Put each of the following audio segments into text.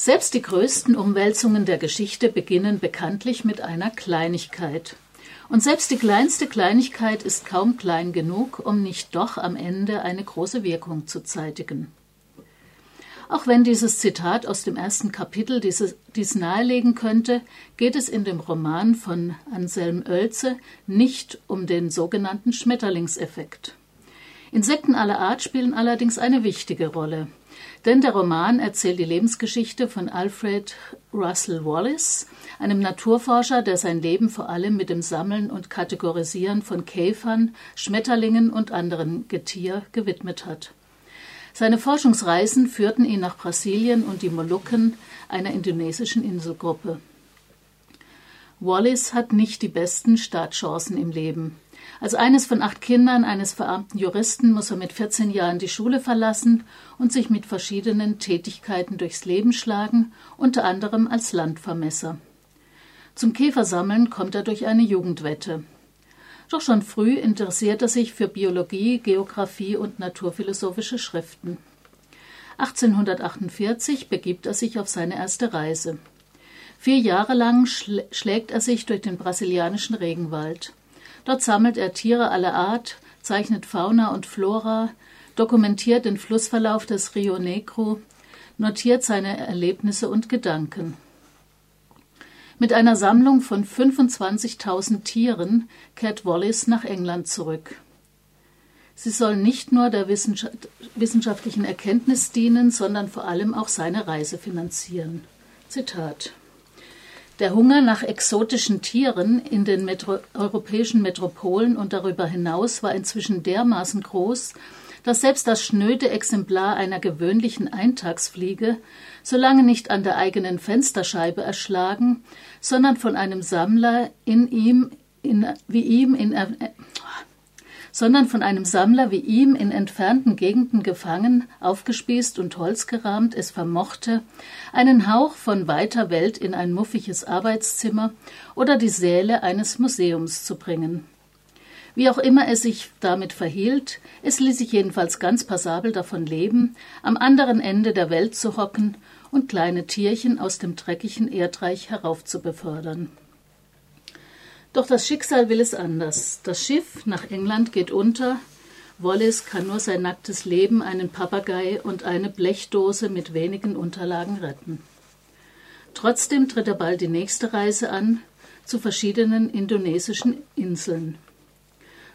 Selbst die größten Umwälzungen der Geschichte beginnen bekanntlich mit einer Kleinigkeit. Und selbst die kleinste Kleinigkeit ist kaum klein genug, um nicht doch am Ende eine große Wirkung zu zeitigen. Auch wenn dieses Zitat aus dem ersten Kapitel dieses, dies nahelegen könnte, geht es in dem Roman von Anselm Oelze nicht um den sogenannten Schmetterlingseffekt. Insekten aller Art spielen allerdings eine wichtige Rolle. Denn der Roman erzählt die Lebensgeschichte von Alfred Russel Wallace, einem Naturforscher, der sein Leben vor allem mit dem Sammeln und Kategorisieren von Käfern, Schmetterlingen und anderen Getier gewidmet hat. Seine Forschungsreisen führten ihn nach Brasilien und die Molukken, einer indonesischen Inselgruppe. Wallace hat nicht die besten Startchancen im Leben. Als eines von acht Kindern eines verarmten Juristen muss er mit 14 Jahren die Schule verlassen und sich mit verschiedenen Tätigkeiten durchs Leben schlagen, unter anderem als Landvermesser. Zum Käfersammeln kommt er durch eine Jugendwette. Doch schon früh interessiert er sich für Biologie, Geographie und naturphilosophische Schriften. 1848 begibt er sich auf seine erste Reise. Vier Jahre lang schlägt er sich durch den brasilianischen Regenwald. Dort sammelt er Tiere aller Art, zeichnet Fauna und Flora, dokumentiert den Flussverlauf des Rio Negro, notiert seine Erlebnisse und Gedanken. Mit einer Sammlung von 25.000 Tieren kehrt Wallace nach England zurück. Sie soll nicht nur der wissenschaftlichen Erkenntnis dienen, sondern vor allem auch seine Reise finanzieren. Zitat der Hunger nach exotischen Tieren in den Metro europäischen Metropolen und darüber hinaus war inzwischen dermaßen groß, dass selbst das schnöde Exemplar einer gewöhnlichen Eintagsfliege, solange nicht an der eigenen Fensterscheibe erschlagen, sondern von einem Sammler in ihm, in, wie ihm in, sondern von einem Sammler wie ihm in entfernten Gegenden gefangen, aufgespießt und holzgerahmt es vermochte, einen Hauch von weiter Welt in ein muffiges Arbeitszimmer oder die Säle eines Museums zu bringen. Wie auch immer es sich damit verhielt, es ließ sich jedenfalls ganz passabel davon leben, am anderen Ende der Welt zu hocken und kleine Tierchen aus dem dreckigen Erdreich heraufzubefördern. Doch das Schicksal will es anders. Das Schiff nach England geht unter. Wallace kann nur sein nacktes Leben, einen Papagei und eine Blechdose mit wenigen Unterlagen retten. Trotzdem tritt er bald die nächste Reise an zu verschiedenen indonesischen Inseln.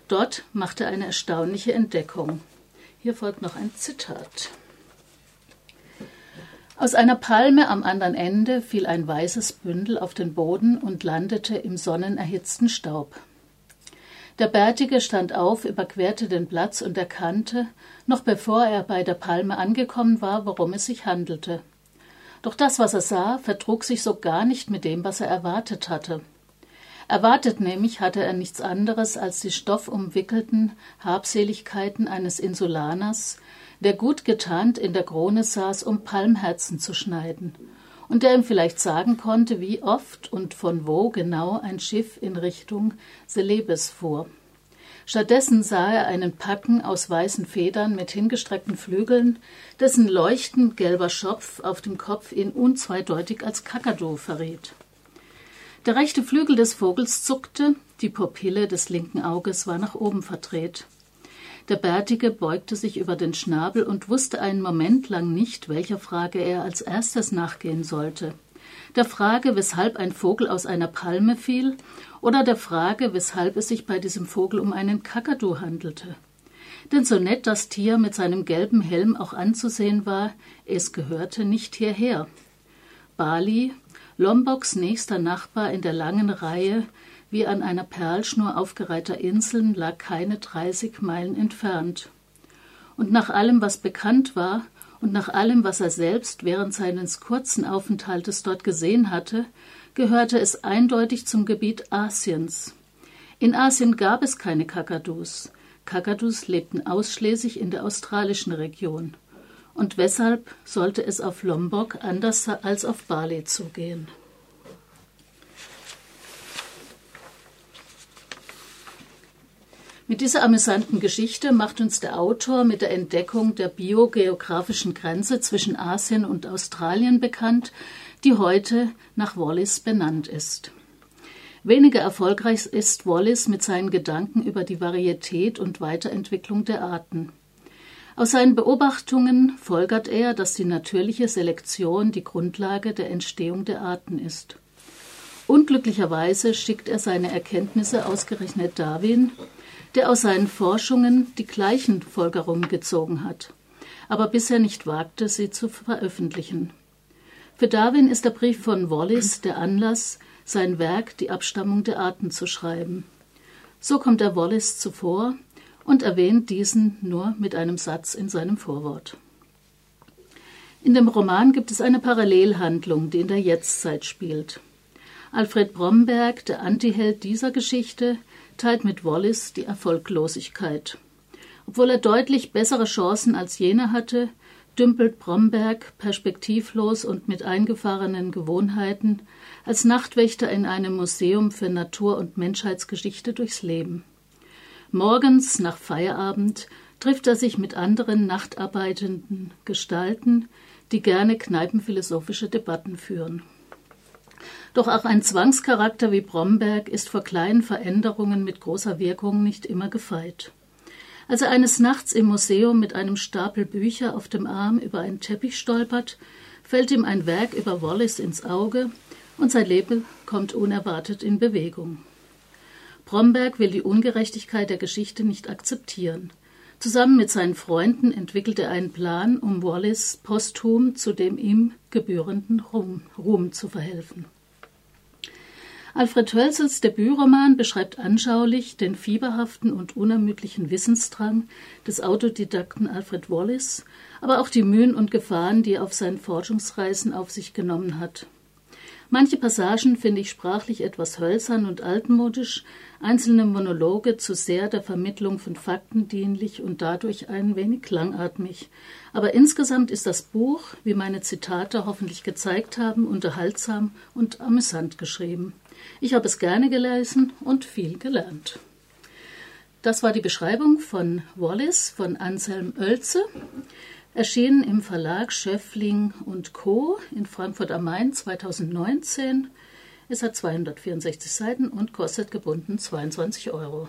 Dort macht er eine erstaunliche Entdeckung. Hier folgt noch ein Zitat. Aus einer Palme am anderen Ende fiel ein weißes Bündel auf den Boden und landete im sonnenerhitzten Staub. Der Bärtige stand auf, überquerte den Platz und erkannte, noch bevor er bei der Palme angekommen war, worum es sich handelte. Doch das, was er sah, vertrug sich so gar nicht mit dem, was er erwartet hatte. Erwartet nämlich hatte er nichts anderes als die stoffumwickelten Habseligkeiten eines Insulaners, der gut getarnt in der Krone saß, um Palmherzen zu schneiden, und der ihm vielleicht sagen konnte, wie oft und von wo genau ein Schiff in Richtung Celebes fuhr. Stattdessen sah er einen Packen aus weißen Federn mit hingestreckten Flügeln, dessen leuchtend gelber Schopf auf dem Kopf ihn unzweideutig als Kakadu verriet. Der rechte Flügel des Vogels zuckte, die Pupille des linken Auges war nach oben verdreht. Der Bärtige beugte sich über den Schnabel und wusste einen Moment lang nicht, welcher Frage er als erstes nachgehen sollte. Der Frage, weshalb ein Vogel aus einer Palme fiel, oder der Frage, weshalb es sich bei diesem Vogel um einen Kakadu handelte. Denn so nett das Tier mit seinem gelben Helm auch anzusehen war, es gehörte nicht hierher. Bali, Lomboks nächster Nachbar in der langen Reihe wie an einer Perlschnur aufgereihter Inseln lag keine 30 Meilen entfernt. Und nach allem, was bekannt war, und nach allem, was er selbst während seines kurzen Aufenthaltes dort gesehen hatte, gehörte es eindeutig zum Gebiet Asiens. In Asien gab es keine Kakadus. Kakadus lebten ausschließlich in der australischen Region. Und weshalb sollte es auf Lombok anders als auf Bali zugehen? Mit dieser amüsanten Geschichte macht uns der Autor mit der Entdeckung der biogeografischen Grenze zwischen Asien und Australien bekannt, die heute nach Wallace benannt ist. Weniger erfolgreich ist Wallace mit seinen Gedanken über die Varietät und Weiterentwicklung der Arten. Aus seinen Beobachtungen folgert er, dass die natürliche Selektion die Grundlage der Entstehung der Arten ist. Unglücklicherweise schickt er seine Erkenntnisse ausgerechnet Darwin, der aus seinen Forschungen die gleichen Folgerungen gezogen hat, aber bisher nicht wagte, sie zu veröffentlichen. Für Darwin ist der Brief von Wallace der Anlass, sein Werk Die Abstammung der Arten zu schreiben. So kommt er Wallace zuvor und erwähnt diesen nur mit einem Satz in seinem Vorwort. In dem Roman gibt es eine Parallelhandlung, die in der Jetztzeit spielt. Alfred Bromberg, der Antiheld dieser Geschichte, teilt mit Wallace die Erfolglosigkeit. Obwohl er deutlich bessere Chancen als jener hatte, dümpelt Bromberg perspektivlos und mit eingefahrenen Gewohnheiten als Nachtwächter in einem Museum für Natur- und Menschheitsgeschichte durchs Leben. Morgens nach Feierabend trifft er sich mit anderen nachtarbeitenden Gestalten, die gerne kneipenphilosophische Debatten führen. Doch auch ein Zwangscharakter wie Bromberg ist vor kleinen Veränderungen mit großer Wirkung nicht immer gefeit. Als er eines Nachts im Museum mit einem Stapel Bücher auf dem Arm über einen Teppich stolpert, fällt ihm ein Werk über Wallace ins Auge und sein Leben kommt unerwartet in Bewegung. Bromberg will die Ungerechtigkeit der Geschichte nicht akzeptieren. Zusammen mit seinen Freunden entwickelt er einen Plan, um Wallace posthum zu dem ihm gebührenden Ruhm, Ruhm zu verhelfen. Alfred Hölzels Debütroman beschreibt anschaulich den fieberhaften und unermüdlichen Wissensdrang des Autodidakten Alfred Wallace, aber auch die Mühen und Gefahren, die er auf seinen Forschungsreisen auf sich genommen hat. Manche Passagen finde ich sprachlich etwas hölzern und altmodisch, einzelne Monologe zu sehr der Vermittlung von Fakten dienlich und dadurch ein wenig langatmig. Aber insgesamt ist das Buch, wie meine Zitate hoffentlich gezeigt haben, unterhaltsam und amüsant geschrieben. Ich habe es gerne gelesen und viel gelernt. Das war die Beschreibung von Wallace von Anselm Oelze, erschienen im Verlag Schöffling und Co. in Frankfurt am Main 2019. Es hat 264 Seiten und kostet gebunden 22 Euro.